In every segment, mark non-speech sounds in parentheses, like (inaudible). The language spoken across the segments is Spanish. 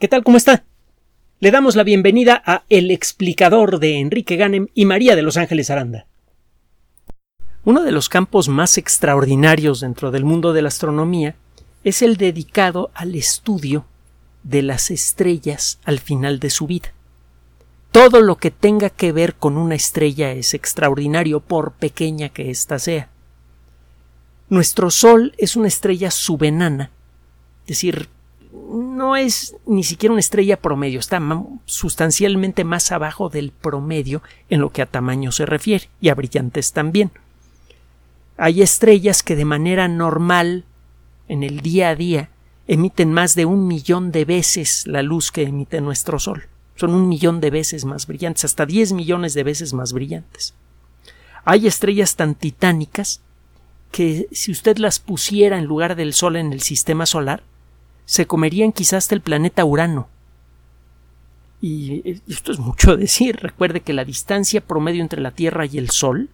¿Qué tal? ¿Cómo está? Le damos la bienvenida a El explicador de Enrique Ganem y María de Los Ángeles Aranda. Uno de los campos más extraordinarios dentro del mundo de la astronomía es el dedicado al estudio de las estrellas al final de su vida. Todo lo que tenga que ver con una estrella es extraordinario, por pequeña que ésta sea. Nuestro Sol es una estrella subenana, es decir, no es ni siquiera una estrella promedio, está sustancialmente más abajo del promedio en lo que a tamaño se refiere y a brillantes también. Hay estrellas que de manera normal, en el día a día, emiten más de un millón de veces la luz que emite nuestro Sol. Son un millón de veces más brillantes, hasta diez millones de veces más brillantes. Hay estrellas tan titánicas que si usted las pusiera en lugar del Sol en el sistema solar, se comerían quizás hasta el planeta Urano. Y esto es mucho decir. Recuerde que la distancia promedio entre la Tierra y el Sol,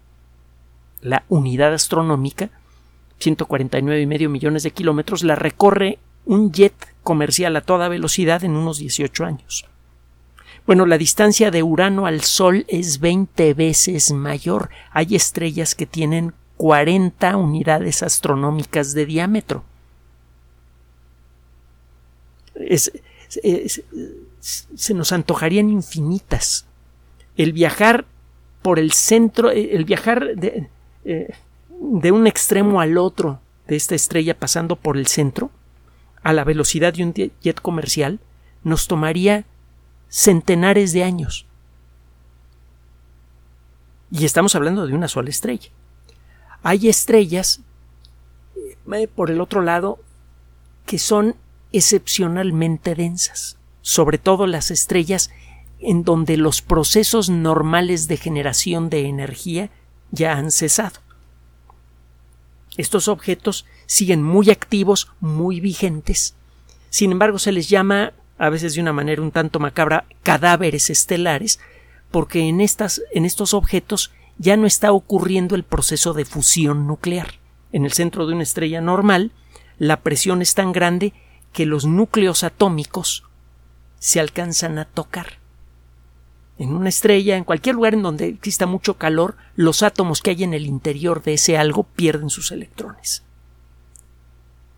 la unidad astronómica, 149 y medio millones de kilómetros, la recorre un jet comercial a toda velocidad en unos 18 años. Bueno, la distancia de Urano al Sol es 20 veces mayor. Hay estrellas que tienen 40 unidades astronómicas de diámetro se nos antojarían infinitas. El viajar por el centro, eh, el viajar de, eh, de un extremo al otro de esta estrella pasando por el centro, a la velocidad de un jet comercial, nos tomaría centenares de años. Y estamos hablando de una sola estrella. Hay estrellas, eh, por el otro lado, que son excepcionalmente densas, sobre todo las estrellas en donde los procesos normales de generación de energía ya han cesado. Estos objetos siguen muy activos, muy vigentes. Sin embargo, se les llama, a veces de una manera un tanto macabra, cadáveres estelares, porque en, estas, en estos objetos ya no está ocurriendo el proceso de fusión nuclear. En el centro de una estrella normal, la presión es tan grande que los núcleos atómicos se alcanzan a tocar. En una estrella, en cualquier lugar en donde exista mucho calor, los átomos que hay en el interior de ese algo pierden sus electrones.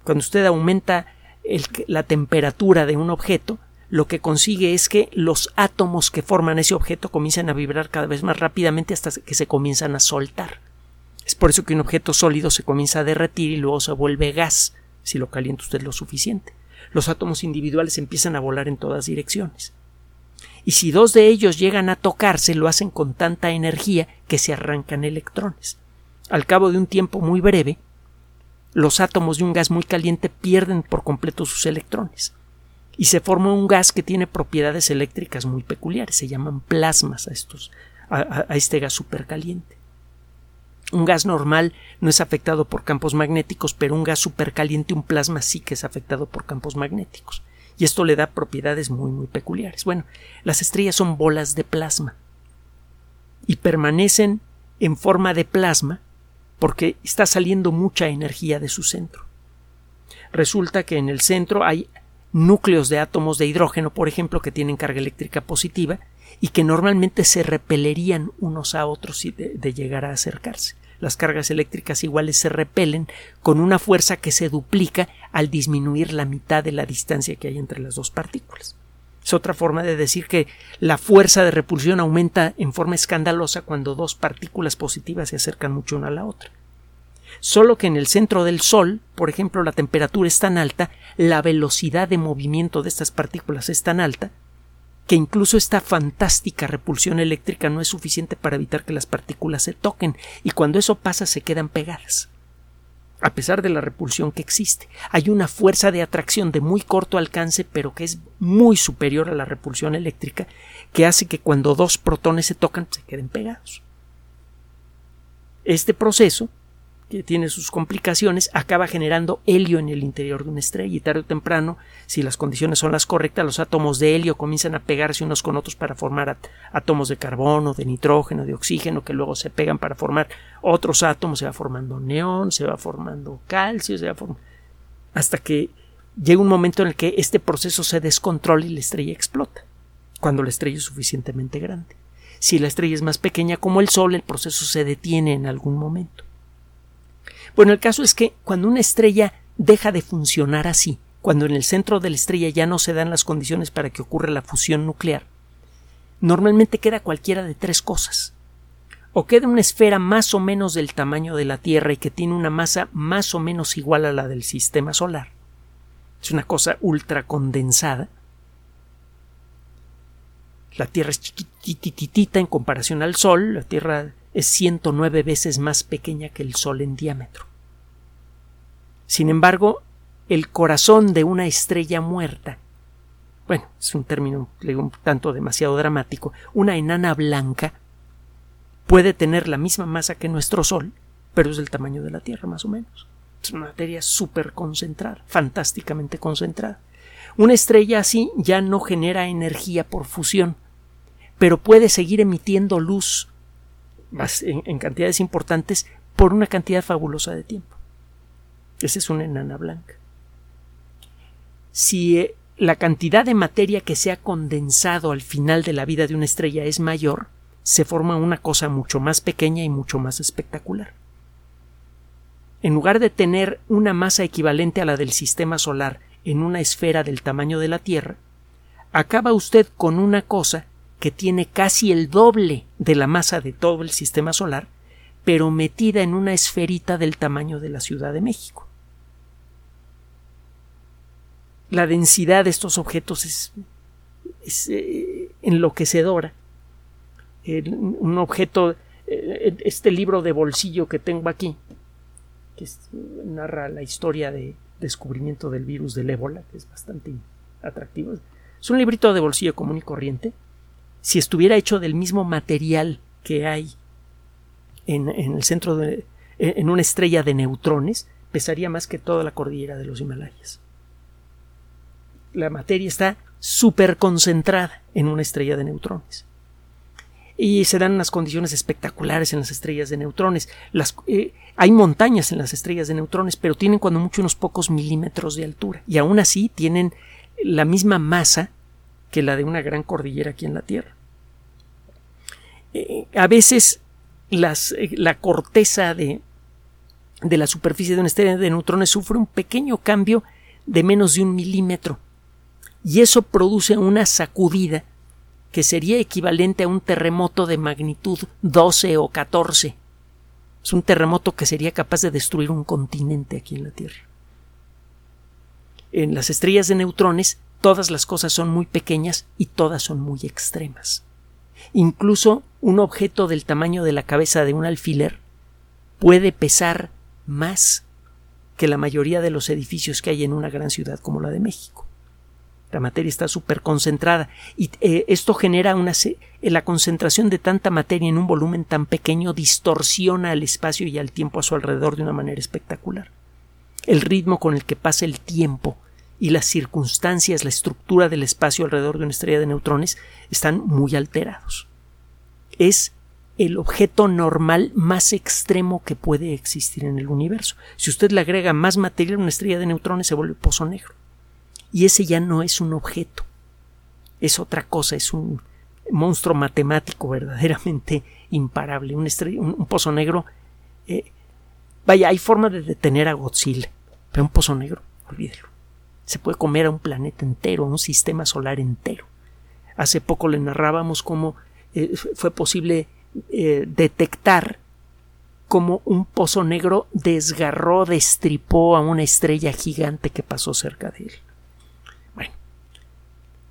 Cuando usted aumenta la temperatura de un objeto, lo que consigue es que los átomos que forman ese objeto comiencen a vibrar cada vez más rápidamente hasta que se comienzan a soltar. Es por eso que un objeto sólido se comienza a derretir y luego se vuelve gas, si lo calienta usted lo suficiente los átomos individuales empiezan a volar en todas direcciones. Y si dos de ellos llegan a tocarse, lo hacen con tanta energía que se arrancan electrones. Al cabo de un tiempo muy breve, los átomos de un gas muy caliente pierden por completo sus electrones y se forma un gas que tiene propiedades eléctricas muy peculiares. Se llaman plasmas a estos, a, este gas supercaliente. Un gas normal no es afectado por campos magnéticos, pero un gas supercaliente, un plasma, sí que es afectado por campos magnéticos. Y esto le da propiedades muy, muy peculiares. Bueno, las estrellas son bolas de plasma y permanecen en forma de plasma porque está saliendo mucha energía de su centro. Resulta que en el centro hay núcleos de átomos de hidrógeno, por ejemplo, que tienen carga eléctrica positiva y que normalmente se repelerían unos a otros de llegar a acercarse las cargas eléctricas iguales se repelen con una fuerza que se duplica al disminuir la mitad de la distancia que hay entre las dos partículas. Es otra forma de decir que la fuerza de repulsión aumenta en forma escandalosa cuando dos partículas positivas se acercan mucho una a la otra. Solo que en el centro del Sol, por ejemplo, la temperatura es tan alta, la velocidad de movimiento de estas partículas es tan alta, que incluso esta fantástica repulsión eléctrica no es suficiente para evitar que las partículas se toquen y cuando eso pasa se quedan pegadas. A pesar de la repulsión que existe, hay una fuerza de atracción de muy corto alcance pero que es muy superior a la repulsión eléctrica que hace que cuando dos protones se tocan se queden pegados. Este proceso que tiene sus complicaciones, acaba generando helio en el interior de una estrella y tarde o temprano, si las condiciones son las correctas, los átomos de helio comienzan a pegarse unos con otros para formar átomos de carbono, de nitrógeno, de oxígeno, que luego se pegan para formar otros átomos, se va formando neón, se va formando calcio, se va formando hasta que llega un momento en el que este proceso se descontrola y la estrella explota, cuando la estrella es suficientemente grande. Si la estrella es más pequeña como el Sol, el proceso se detiene en algún momento. Bueno, el caso es que cuando una estrella deja de funcionar así, cuando en el centro de la estrella ya no se dan las condiciones para que ocurra la fusión nuclear, normalmente queda cualquiera de tres cosas. O queda una esfera más o menos del tamaño de la Tierra y que tiene una masa más o menos igual a la del sistema solar. Es una cosa ultra condensada. La Tierra es chiquititita en comparación al Sol. La Tierra es 109 veces más pequeña que el Sol en diámetro. Sin embargo, el corazón de una estrella muerta bueno, es un término un tanto demasiado dramático, una enana blanca puede tener la misma masa que nuestro Sol, pero es del tamaño de la Tierra más o menos. Es una materia súper concentrada, fantásticamente concentrada. Una estrella así ya no genera energía por fusión, pero puede seguir emitiendo luz en, cantidades importantes por una cantidad fabulosa de tiempo. Esa es una enana blanca. Si eh, la cantidad de materia que se ha condensado al final de la vida de una estrella es mayor, se forma una cosa mucho más pequeña y mucho más espectacular. En lugar de tener una masa equivalente a la del sistema solar en una esfera del tamaño de la Tierra, acaba usted con una cosa que tiene casi el doble de la masa de todo el sistema solar, pero metida en una esferita del tamaño de la Ciudad de México la densidad de estos objetos es, eh, enloquecedora. un objeto, eh, este libro de bolsillo que tengo aquí, que narra la historia de descubrimiento del virus del ébola, que es bastante atractivo. Es un librito de bolsillo común y corriente. Si estuviera hecho del mismo material que hay en, el centro de, en una estrella de neutrones, pesaría más que toda la cordillera de los Himalayas la materia está súper concentrada en una estrella de neutrones. Y se dan unas condiciones espectaculares en las estrellas de neutrones. Eh, hay montañas en las estrellas de neutrones, pero tienen cuando mucho unos pocos milímetros de altura. Y aún así tienen la misma masa que la de una gran cordillera aquí en la Tierra. Eh, a veces eh, la corteza de, de la superficie de una estrella de neutrones sufre un pequeño cambio de menos de un milímetro y eso produce una sacudida que sería equivalente a un terremoto de magnitud 12 o 14. Es un terremoto que sería capaz de destruir un continente aquí en la Tierra. En las estrellas de neutrones todas las cosas son muy pequeñas y todas son muy extremas. Incluso un objeto del tamaño de la cabeza de un alfiler puede pesar más que la mayoría de los edificios que hay en una gran ciudad como la de México. La materia está súper concentrada y eh, esto genera una eh, la concentración de tanta materia en un volumen tan pequeño distorsiona el espacio y el tiempo a su alrededor de una manera espectacular. El ritmo con el que pasa el tiempo y las circunstancias, la estructura del espacio alrededor de una estrella de neutrones están muy alterados. Es el objeto normal más extremo que puede existir en el universo. Si usted le agrega más materia a una estrella de neutrones se vuelve pozo negro y ese ya no es un objeto, es otra cosa, es un monstruo matemático verdaderamente imparable, un, un, pozo negro. Eh, vaya, hay forma de detener a Godzilla, pero un pozo negro, olvídelo. Se puede comer a un planeta entero, a un sistema solar entero. Hace poco le narrábamos cómo eh, fue posible eh, detectar cómo un pozo negro desgarró, destripó a una estrella gigante que pasó cerca de él.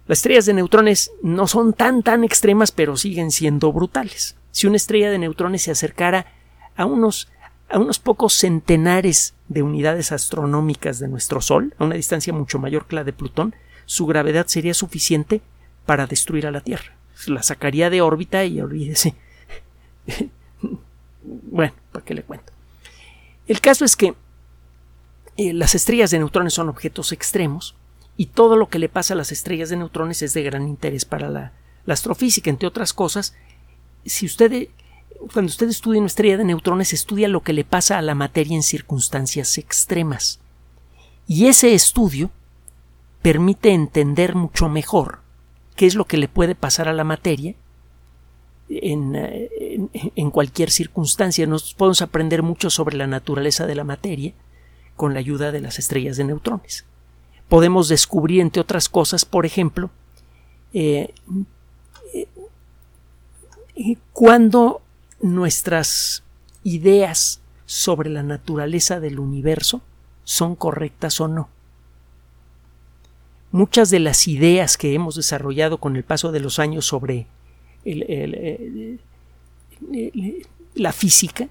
Las estrellas de neutrones no son tan tan extremas, pero siguen siendo brutales. Si una estrella de neutrones se acercara a unos a unos pocos centenares de unidades astronómicas de nuestro Sol, a una distancia mucho mayor que la de Plutón, su gravedad sería suficiente para destruir a la Tierra. La sacaría de órbita y olvídese. (laughs) bueno, ¿para qué le cuento? El caso es que eh, las estrellas de neutrones son objetos extremos y todo lo que le pasa a las estrellas de neutrones es de gran interés para la, astrofísica, entre otras cosas. Si usted, cuando usted estudia una estrella de neutrones, estudia lo que le pasa a la materia en circunstancias extremas. Y ese estudio permite entender mucho mejor qué es lo que le puede pasar a la materia en, en, cualquier circunstancia. Nos podemos aprender mucho sobre la naturaleza de la materia con la ayuda de las estrellas de neutrones. Podemos descubrir, entre otras cosas, por ejemplo, eh, eh, cuando nuestras ideas sobre la naturaleza del universo son correctas o no. Muchas de las ideas que hemos desarrollado con el paso de los años sobre la física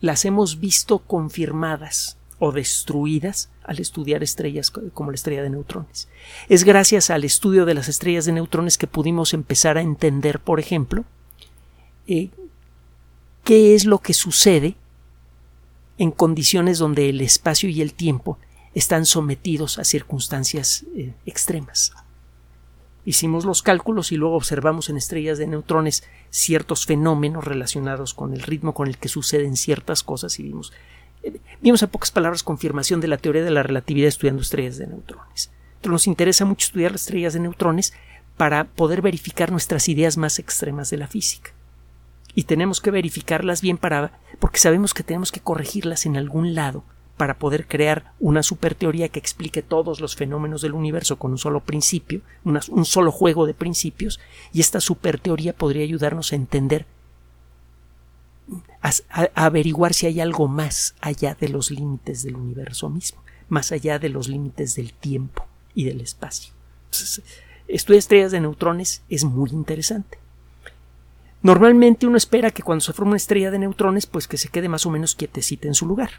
las hemos visto confirmadas o destruidas al estudiar estrellas como la estrella de neutrones. Es gracias al estudio de las estrellas de neutrones que pudimos empezar a entender, por ejemplo, eh, qué es lo que sucede en condiciones donde el espacio y el tiempo están sometidos a circunstancias eh, extremas. Hicimos los cálculos y luego observamos en estrellas de neutrones ciertos fenómenos relacionados con el ritmo con el que suceden ciertas cosas y vimos, eh, vimos a pocas palabras confirmación de la teoría de la relatividad estudiando estrellas de neutrones. Entonces nos interesa mucho estudiar las estrellas de neutrones para poder verificar nuestras ideas más extremas de la física. Y tenemos que verificarlas bien para porque sabemos que tenemos que corregirlas en algún lado para poder crear una superteoría que explique todos los fenómenos del universo con un solo principio, un solo juego de principios, y esta superteoría podría ayudarnos a entender, a, averiguar si hay algo más allá de los límites del universo mismo, más allá de los límites del tiempo y del espacio. Estudiar estrellas de neutrones es muy interesante. Normalmente uno espera que cuando se forma una estrella de neutrones, pues que se quede más o menos quietecita en su lugar.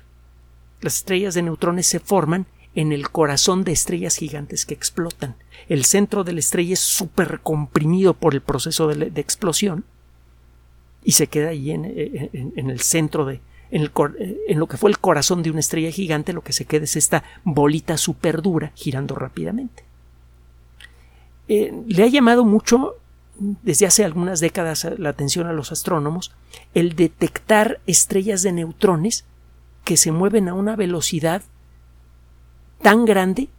Las estrellas de neutrones se forman en el corazón de estrellas gigantes que explotan. El centro de la estrella es súper comprimido por el proceso de, explosión y se queda ahí en, el centro de, en, lo que fue el corazón de una estrella gigante, lo que se queda es esta bolita súper dura girando rápidamente. Eh, le ha llamado mucho desde hace algunas décadas la atención a los astrónomos el detectar estrellas de neutrones que se mueven a una velocidad tan grande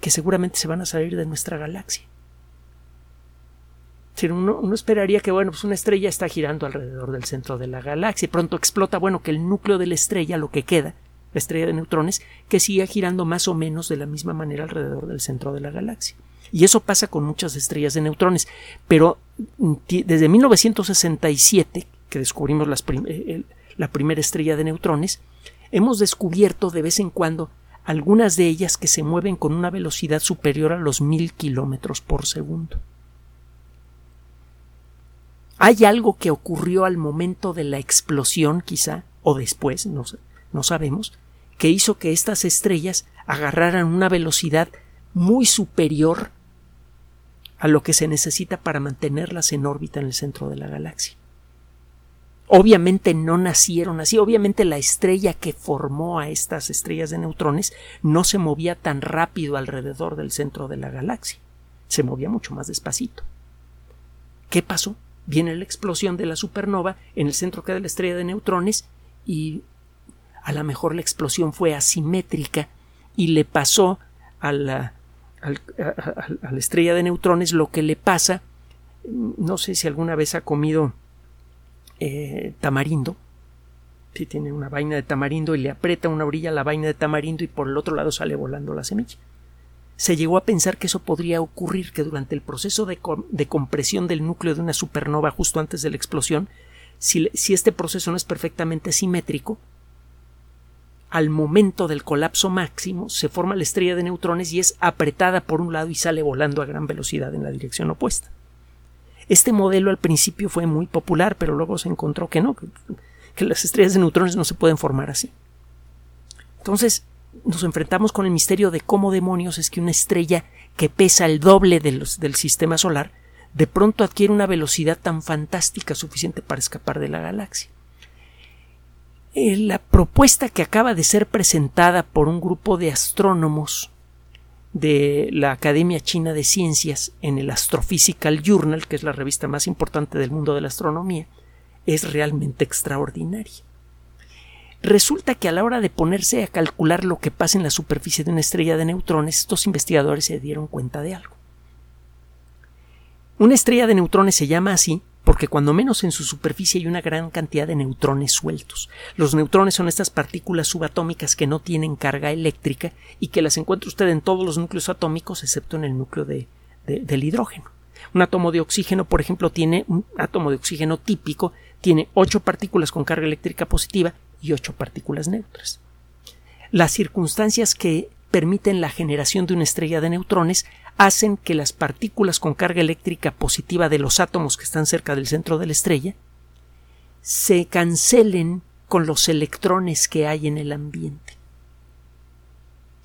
que seguramente se van a salir de nuestra galaxia. Uno, uno, esperaría que, bueno, pues una estrella está girando alrededor del centro de la galaxia y pronto explota, bueno, que el núcleo de la estrella, lo que queda, la estrella de neutrones, que siga girando más o menos de la misma manera alrededor del centro de la galaxia. Y eso pasa con muchas estrellas de neutrones. Pero desde 1967, que descubrimos la primera estrella de neutrones, hemos descubierto de vez en cuando algunas de ellas que se mueven con una velocidad superior a los mil kilómetros por segundo. ¿Hay algo que ocurrió al momento de la explosión, quizá, o después, no, no sabemos, que hizo que estas estrellas agarraran una velocidad muy superior a lo que se necesita para mantenerlas en órbita en el centro de la galaxia? obviamente no nacieron así. Obviamente la estrella que formó a estas estrellas de neutrones no se movía tan rápido alrededor del centro de la galaxia. Se movía mucho más despacito. ¿Qué pasó? Viene la explosión de la supernova, en el centro queda la estrella de neutrones y a lo mejor la explosión fue asimétrica y le pasó a la, a la estrella de neutrones lo que le pasa no sé si alguna vez ha comido eh, tamarindo. Si tiene una vaina de tamarindo y le aprieta una orilla la vaina de tamarindo y por el otro lado sale volando la semilla. Se llegó a pensar que eso podría ocurrir, que durante el proceso de, compresión del núcleo de una supernova justo antes de la explosión, si, si este proceso no es perfectamente simétrico, al momento del colapso máximo se forma la estrella de neutrones y es apretada por un lado y sale volando a gran velocidad en la dirección opuesta. Este modelo al principio fue muy popular, pero luego se encontró que no, que, las estrellas de neutrones no se pueden formar así. Entonces nos enfrentamos con el misterio de cómo demonios es que una estrella que pesa el doble del sistema solar de pronto adquiere una velocidad tan fantástica suficiente para escapar de la galaxia. Eh, la propuesta que acaba de ser presentada por un grupo de astrónomos de la Academia China de Ciencias en el Astrophysical Journal, que es la revista más importante del mundo de la astronomía, es realmente extraordinaria. Resulta que a la hora de ponerse a calcular lo que pasa en la superficie de una estrella de neutrones, estos investigadores se dieron cuenta de algo. Una estrella de neutrones se llama así porque cuando menos en su superficie hay una gran cantidad de neutrones sueltos. Los neutrones son estas partículas subatómicas que no tienen carga eléctrica y que las encuentra usted en todos los núcleos atómicos excepto en el núcleo del hidrógeno. Un átomo de oxígeno, por ejemplo, tiene un átomo de oxígeno típico, tiene ocho partículas con carga eléctrica positiva y ocho partículas neutras. Las circunstancias que permiten la generación de una estrella de neutrones hacen que las partículas con carga eléctrica positiva de los átomos que están cerca del centro de la estrella se cancelen con los electrones que hay en el ambiente.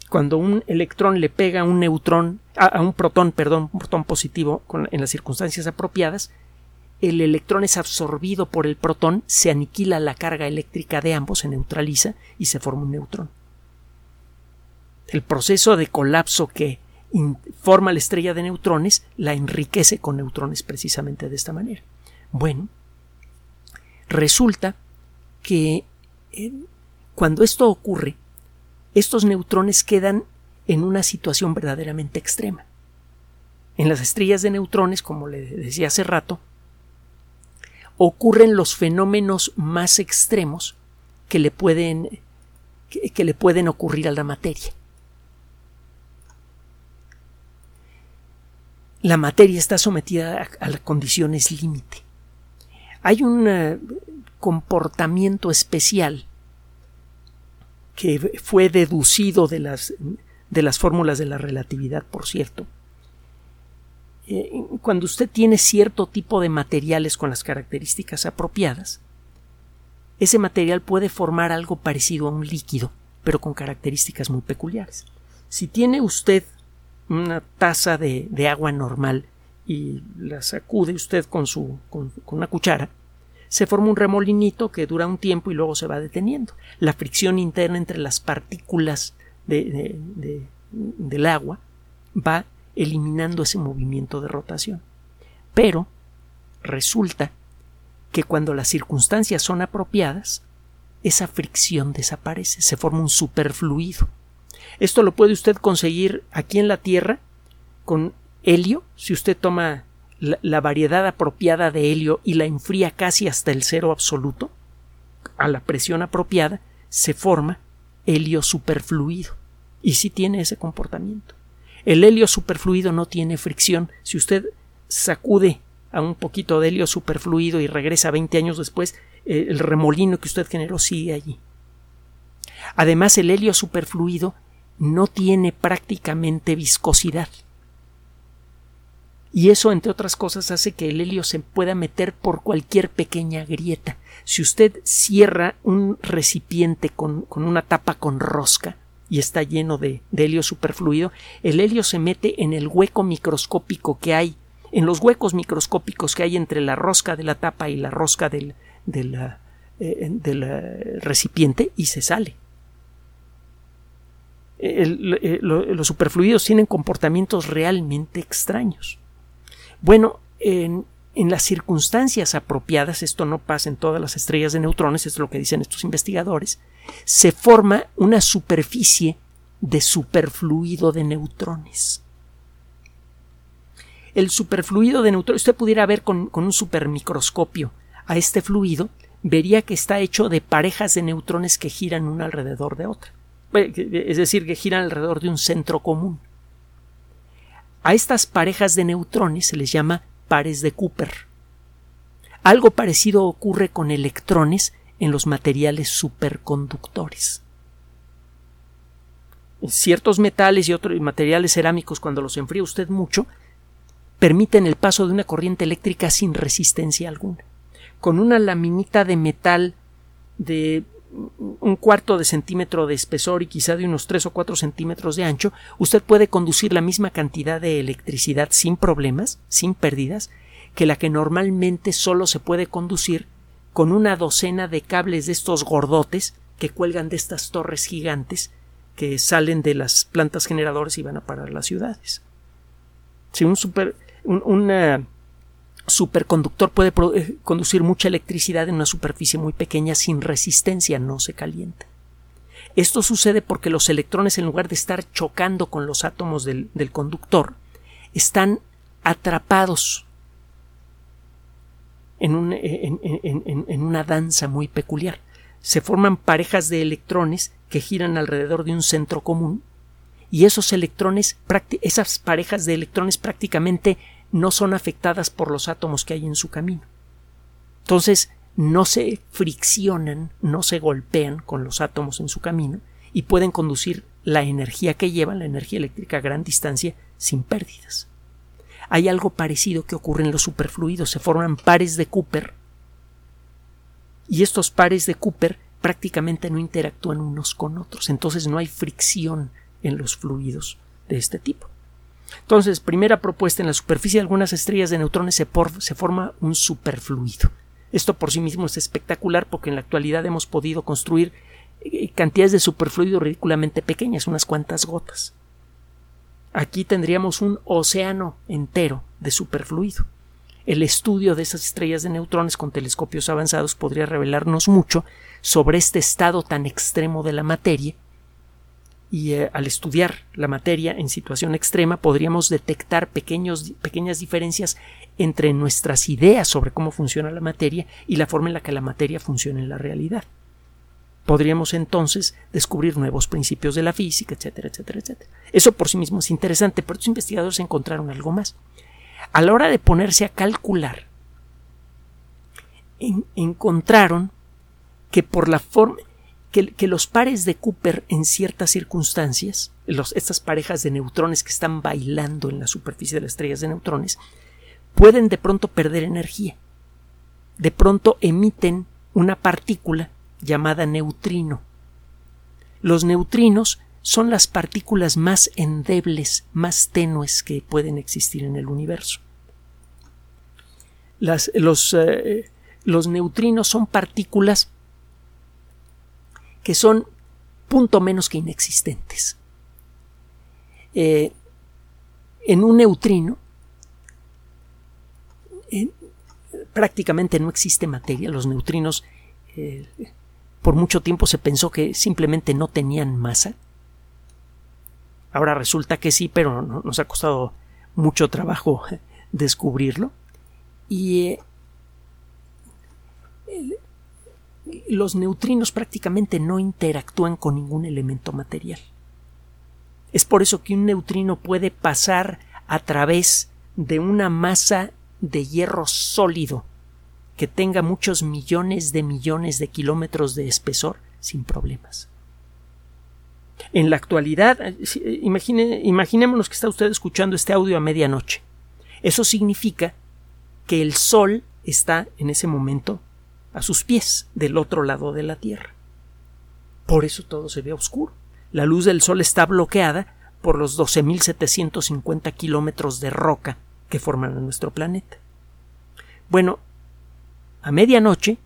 Cuando un electrón le pega a un neutrón, a, un protón, perdón, un protón positivo en las circunstancias apropiadas, el electrón es absorbido por el protón, se aniquila la carga eléctrica de ambos, se neutraliza y se forma un neutrón. El proceso de colapso que forma la estrella de neutrones la enriquece con neutrones precisamente de esta manera. Bueno, resulta que eh, cuando esto ocurre, estos neutrones quedan en una situación verdaderamente extrema. En las estrellas de neutrones, como le decía hace rato, ocurren los fenómenos más extremos que le pueden, que le pueden ocurrir a la materia. La materia está sometida a, condiciones límite. Hay un eh, comportamiento especial que fue deducido de las, de las fórmulas de la relatividad, por cierto. Eh, cuando usted tiene cierto tipo de materiales con las características apropiadas, ese material puede formar algo parecido a un líquido, pero con características muy peculiares. Si tiene usted una taza de, agua normal y la sacude usted con, su, con, una cuchara, se forma un remolinito que dura un tiempo y luego se va deteniendo. La fricción interna entre las partículas de, del agua va eliminando ese movimiento de rotación. Pero resulta que cuando las circunstancias son apropiadas, esa fricción desaparece, se forma un superfluido. Esto lo puede usted conseguir aquí en la Tierra con helio, si usted toma la, variedad apropiada de helio y la enfría casi hasta el cero absoluto, a la presión apropiada, se forma helio superfluido. Y sí tiene ese comportamiento. El helio superfluido no tiene fricción. Si usted sacude a un poquito de helio superfluido y regresa 20 años después, eh, el remolino que usted generó sigue allí. Además, el helio superfluido no tiene prácticamente viscosidad. Y eso, entre otras cosas, hace que el helio se pueda meter por cualquier pequeña grieta. Si usted cierra un recipiente con, una tapa con rosca y está lleno de, helio superfluido, el helio se mete en el hueco microscópico que hay, en los huecos microscópicos que hay entre la rosca de la tapa y la rosca del, del eh, recipiente y se sale. Eh, los superfluidos tienen comportamientos realmente extraños. Bueno, en, las circunstancias apropiadas, esto no pasa en todas las estrellas de neutrones, es lo que dicen estos investigadores, se forma una superficie de superfluido de neutrones. El superfluido de neutrones, usted pudiera ver con, con un supermicroscopio a este fluido, vería que está hecho de parejas de neutrones que giran una alrededor de otra es decir, que giran alrededor de un centro común. A estas parejas de neutrones se les llama pares de Cooper. Algo parecido ocurre con electrones en los materiales superconductores. Ciertos metales y otros materiales cerámicos, cuando los enfría usted mucho, permiten el paso de una corriente eléctrica sin resistencia alguna. Con una laminita de metal de un cuarto de centímetro de espesor y quizá de unos tres o cuatro centímetros de ancho, usted puede conducir la misma cantidad de electricidad sin problemas, sin pérdidas, que la que normalmente solo se puede conducir con una docena de cables de estos gordotes que cuelgan de estas torres gigantes que salen de las plantas generadoras y van a parar las ciudades. Si un super, un, superconductor puede eh, conducir mucha electricidad en una superficie muy pequeña sin resistencia, no se calienta. Esto sucede porque los electrones, en lugar de estar chocando con los átomos del, conductor, están atrapados en, en, una danza muy peculiar. Se forman parejas de electrones que giran alrededor de un centro común y esos electrones, esas parejas de electrones prácticamente no son afectadas por los átomos que hay en su camino. Entonces, no se friccionan, no se golpean con los átomos en su camino y pueden conducir la energía que llevan, la energía eléctrica a gran distancia, sin pérdidas. Hay algo parecido que ocurre en los superfluidos, se forman pares de Cooper y estos pares de Cooper prácticamente no interactúan unos con otros, entonces no hay fricción en los fluidos de este tipo. Entonces, primera propuesta, en la superficie de algunas estrellas de neutrones se, forma un superfluido. Esto por sí mismo es espectacular porque en la actualidad hemos podido construir eh, cantidades de superfluido ridículamente pequeñas, unas cuantas gotas. Aquí tendríamos un océano entero de superfluido. El estudio de esas estrellas de neutrones con telescopios avanzados podría revelarnos mucho sobre este estado tan extremo de la materia y eh, al estudiar la materia en situación extrema podríamos detectar pequeños, pequeñas diferencias entre nuestras ideas sobre cómo funciona la materia y la forma en la que la materia funciona en la realidad. Podríamos entonces descubrir nuevos principios de la física, etcétera, etcétera, etcétera. Eso por sí mismo es interesante, pero los investigadores encontraron algo más. A la hora de ponerse a calcular, encontraron que por la forma que, los pares de Cooper en ciertas circunstancias, estas parejas de neutrones que están bailando en la superficie de las estrellas de neutrones, pueden de pronto perder energía. De pronto emiten una partícula llamada neutrino. Los neutrinos son las partículas más endebles, más tenues que pueden existir en el universo. los, eh, los neutrinos son partículas que son punto menos que inexistentes. Eh, en un neutrino prácticamente no existe materia. Los neutrinos eh, por mucho tiempo se pensó que simplemente no tenían masa. Ahora resulta que sí, pero nos ha costado mucho trabajo descubrirlo. Y eh, los neutrinos prácticamente no interactúan con ningún elemento material. Es por eso que un neutrino puede pasar a través de una masa de hierro sólido que tenga muchos millones de millones de kilómetros de espesor sin problemas. En la actualidad, eh, eh, imagine, imaginémonos que está usted escuchando este audio a medianoche. Eso significa que el Sol está en ese momento a sus pies, del otro lado de la Tierra. Por eso todo se ve oscuro. La luz del Sol está bloqueada por los 12.750 kilómetros de roca que forman nuestro planeta. Bueno, a medianoche,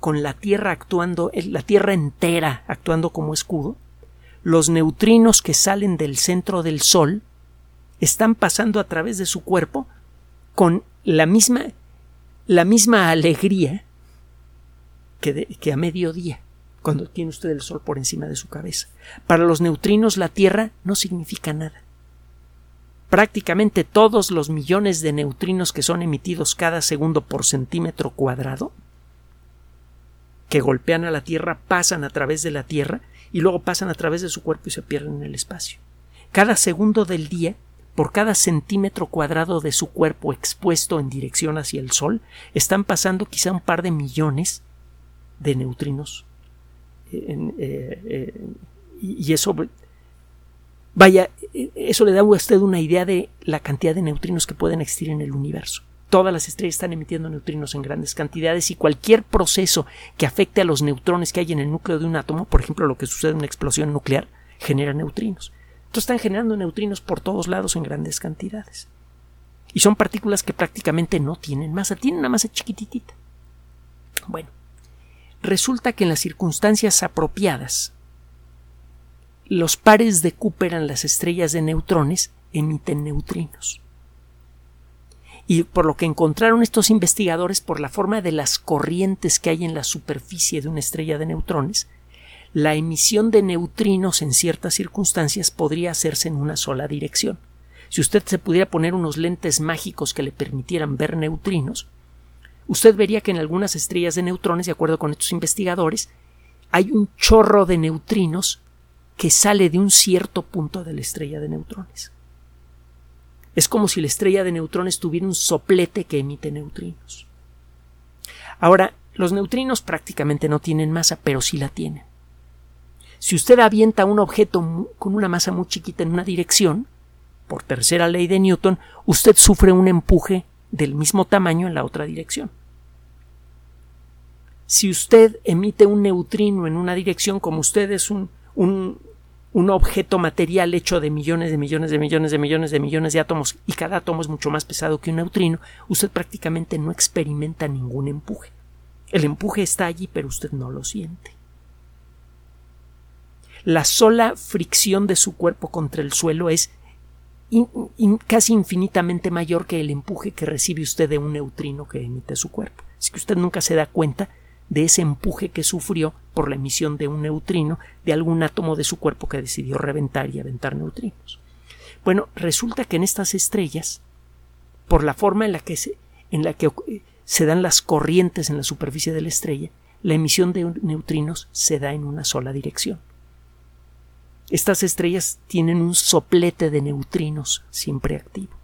con la Tierra actuando, la Tierra entera actuando como escudo, los neutrinos que salen del centro del Sol están pasando a través de su cuerpo con la misma, la misma alegría que, a mediodía, cuando tiene usted el Sol por encima de su cabeza. Para los neutrinos la Tierra no significa nada. Prácticamente todos los millones de neutrinos que son emitidos cada segundo por centímetro cuadrado que golpean a la Tierra pasan a través de la Tierra y luego pasan a través de su cuerpo y se pierden en el espacio. Cada segundo del día, por cada centímetro cuadrado de su cuerpo expuesto en dirección hacia el Sol, están pasando quizá un par de millones de neutrinos. Eh, eh, y eso, vaya, eso le da a usted una idea de la cantidad de neutrinos que pueden existir en el universo. Todas las estrellas están emitiendo neutrinos en grandes cantidades y cualquier proceso que afecte a los neutrones que hay en el núcleo de un átomo, por ejemplo lo que sucede en una explosión nuclear, genera neutrinos. Entonces están generando neutrinos por todos lados en grandes cantidades. Y son partículas que prácticamente no tienen masa, tienen una masa chiquititita. Bueno, Resulta que en las circunstancias apropiadas, los pares de Cooper en las estrellas de neutrones emiten neutrinos. Y por lo que encontraron estos investigadores, por la forma de las corrientes que hay en la superficie de una estrella de neutrones, la emisión de neutrinos en ciertas circunstancias podría hacerse en una sola dirección. Si usted se pudiera poner unos lentes mágicos que le permitieran ver neutrinos, usted vería que en algunas estrellas de neutrones, de acuerdo con estos investigadores, hay un chorro de neutrinos que sale de un cierto punto de la estrella de neutrones. Es como si la estrella de neutrones tuviera un soplete que emite neutrinos. Ahora, los neutrinos prácticamente no tienen masa, pero sí la tienen. Si usted avienta un objeto con una masa muy chiquita en una dirección, por tercera ley de Newton, usted sufre un empuje del mismo tamaño en la otra dirección. Si usted emite un neutrino en una dirección, como usted es un, un, un objeto material hecho de millones de millones de millones de millones de millones de átomos y cada átomo es mucho más pesado que un neutrino, usted prácticamente no experimenta ningún empuje. El empuje está allí, pero usted no lo siente. La sola fricción de su cuerpo contra el suelo es casi infinitamente mayor que el empuje que recibe usted de un neutrino que emite su cuerpo. Es que usted nunca se da cuenta de ese empuje que sufrió por la emisión de un neutrino de algún átomo de su cuerpo que decidió reventar y aventar neutrinos. Bueno, resulta que en estas estrellas, por la forma en la que se, en la que se dan las corrientes en la superficie de la estrella, la emisión de neutrinos se da en una sola dirección. Estas estrellas tienen un soplete de neutrinos siempre activo.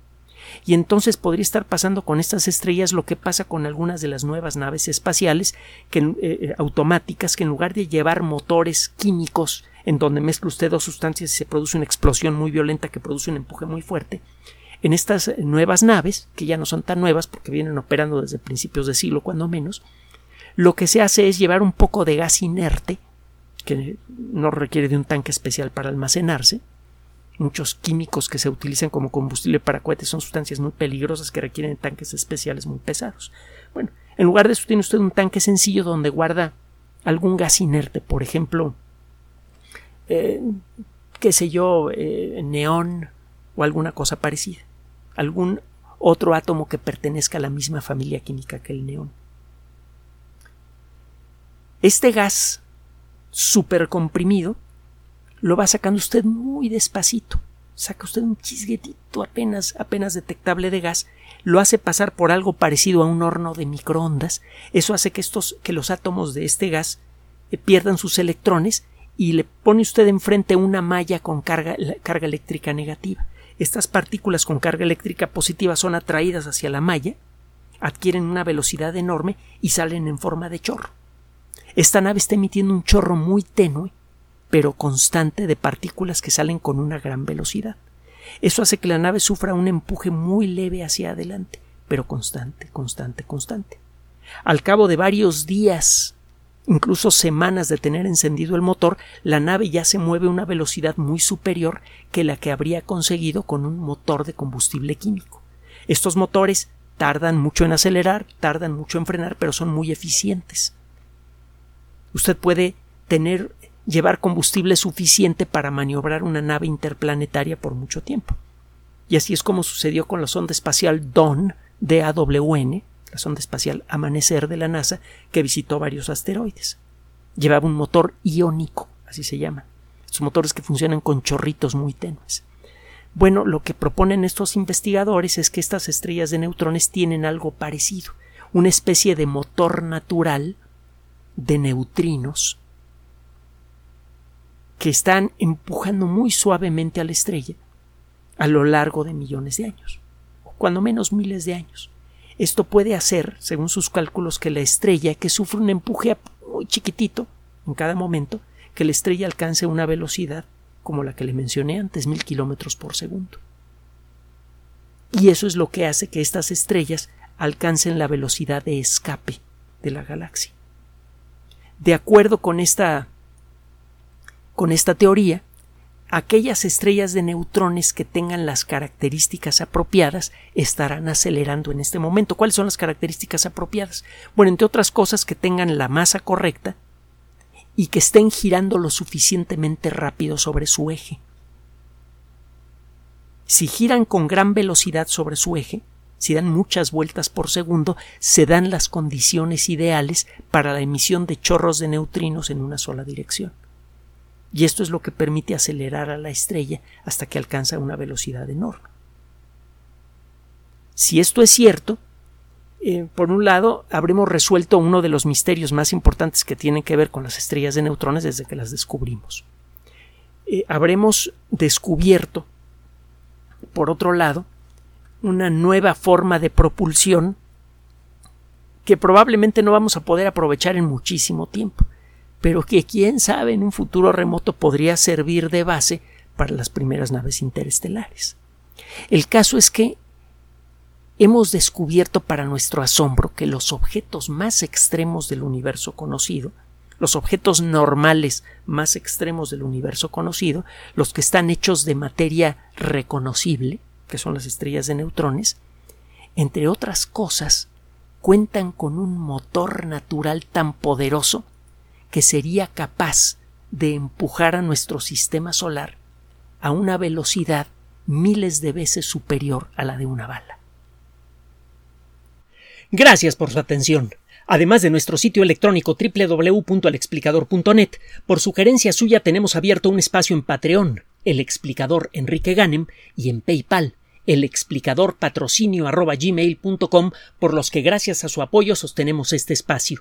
Y entonces podría estar pasando con estas estrellas lo que pasa con algunas de las nuevas naves espaciales que, eh, eh, automáticas que en lugar de llevar motores químicos en donde mezcla usted dos sustancias y se produce una explosión muy violenta que produce un empuje muy fuerte, en estas nuevas naves, que ya no son tan nuevas porque vienen operando desde principios de siglo cuando menos, lo que se hace es llevar un poco de gas inerte, que no requiere de un tanque especial para almacenarse, muchos químicos que se utilizan como combustible para cohetes son sustancias muy peligrosas que requieren tanques especiales muy pesados. Bueno, en lugar de eso tiene usted un tanque sencillo donde guarda algún gas inerte, por ejemplo, eh, qué sé yo, eh, neón o alguna cosa parecida, algún otro átomo que pertenezca a la misma familia química que el neón. Este gas supercomprimido lo va sacando usted muy despacito. Saca usted un chisguetito apenas, apenas detectable de gas, lo hace pasar por algo parecido a un horno de microondas. Eso hace que estos, que los átomos de este gas eh, pierdan sus electrones y le pone usted enfrente una malla con carga, carga eléctrica negativa. Estas partículas con carga eléctrica positiva son atraídas hacia la malla, adquieren una velocidad enorme y salen en forma de chorro. Esta nave está emitiendo un chorro muy tenue pero constante de partículas que salen con una gran velocidad. Eso hace que la nave sufra un empuje muy leve hacia adelante, pero constante, constante, constante. Al cabo de varios días, incluso semanas de tener encendido el motor, la nave ya se mueve a una velocidad muy superior que la que habría conseguido con un motor de combustible químico. Estos motores tardan mucho en acelerar, tardan mucho en frenar, pero son muy eficientes. Usted puede tener llevar combustible suficiente para maniobrar una nave interplanetaria por mucho tiempo. Y así es como sucedió con la sonda espacial Dawn DAWN, la sonda espacial Amanecer de la NASA, que visitó varios asteroides. Llevaba un motor iónico, así se llama. Estos motores que funcionan con chorritos muy tenues. Bueno, lo que proponen estos investigadores es que estas estrellas de neutrones tienen algo parecido, una especie de motor natural de neutrinos que están empujando muy suavemente a la estrella a lo largo de millones de años, o cuando menos miles de años. Esto puede hacer, según sus cálculos, que la estrella, que sufre un empuje muy chiquitito en cada momento, que la estrella alcance una velocidad como la que le mencioné antes, mil kilómetros por segundo. Y eso es lo que hace que estas estrellas alcancen la velocidad de escape de la galaxia. De acuerdo con esta con esta teoría, aquellas estrellas de neutrones que tengan las características apropiadas estarán acelerando en este momento. ¿Cuáles son las características apropiadas? Bueno, entre otras cosas, que tengan la masa correcta y que estén girando lo suficientemente rápido sobre su eje. Si giran con gran velocidad sobre su eje, si dan muchas vueltas por segundo, se dan las condiciones ideales para la emisión de chorros de neutrinos en una sola dirección. Y esto es lo que permite acelerar a la estrella hasta que alcanza una velocidad enorme. Si esto es cierto, eh, por un lado, habremos resuelto uno de los misterios más importantes que tienen que ver con las estrellas de neutrones desde que las descubrimos. Eh, habremos descubierto, por otro lado, una nueva forma de propulsión que probablemente no vamos a poder aprovechar en muchísimo tiempo, pero que quién sabe en un futuro remoto podría servir de base para las primeras naves interestelares. El caso es que hemos descubierto para nuestro asombro que los objetos más extremos del universo conocido, los objetos normales más extremos del universo conocido, los que están hechos de materia reconocible, que son las estrellas de neutrones, entre otras cosas, cuentan con un motor natural tan poderoso que sería capaz de empujar a nuestro sistema solar a una velocidad miles de veces superior a la de una bala. Gracias por su atención. Además de nuestro sitio electrónico www.alexplicador.net, por sugerencia suya tenemos abierto un espacio en Patreon, el explicador Enrique Ganem, y en PayPal, el explicador patrocinio por los que gracias a su apoyo sostenemos este espacio.